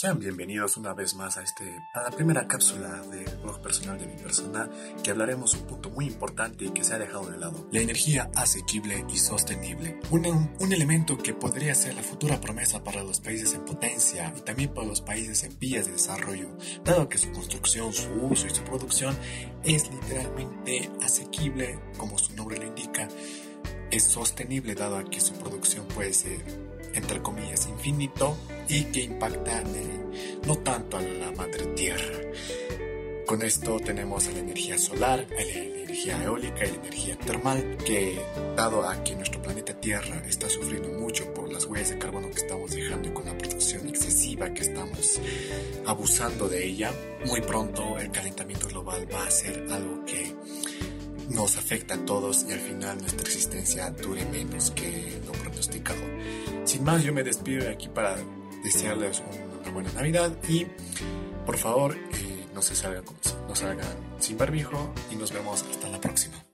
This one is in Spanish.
Sean bienvenidos una vez más a, este, a la primera cápsula de blog personal de mi persona que hablaremos un punto muy importante y que se ha dejado de lado. La energía asequible y sostenible. Un, un elemento que podría ser la futura promesa para los países en potencia y también para los países en vías de desarrollo, dado que su construcción, su uso y su producción es literalmente asequible, como su nombre lo indica, es sostenible dado a que su producción puede ser entre comillas, infinito y que impacta no tanto a la madre tierra. Con esto tenemos a la energía solar, a la energía eólica y la energía termal, que dado a que nuestro planeta Tierra está sufriendo mucho por las huellas de carbono que estamos dejando y con la producción excesiva que estamos abusando de ella, muy pronto el calentamiento global va a ser algo que nos afecta a todos y al final nuestra existencia dure menos que lo pronosticado. Sin más, yo me despido de aquí para desearles una buena Navidad y por favor eh, no se salgan, no salgan sin barbijo y nos vemos hasta la próxima.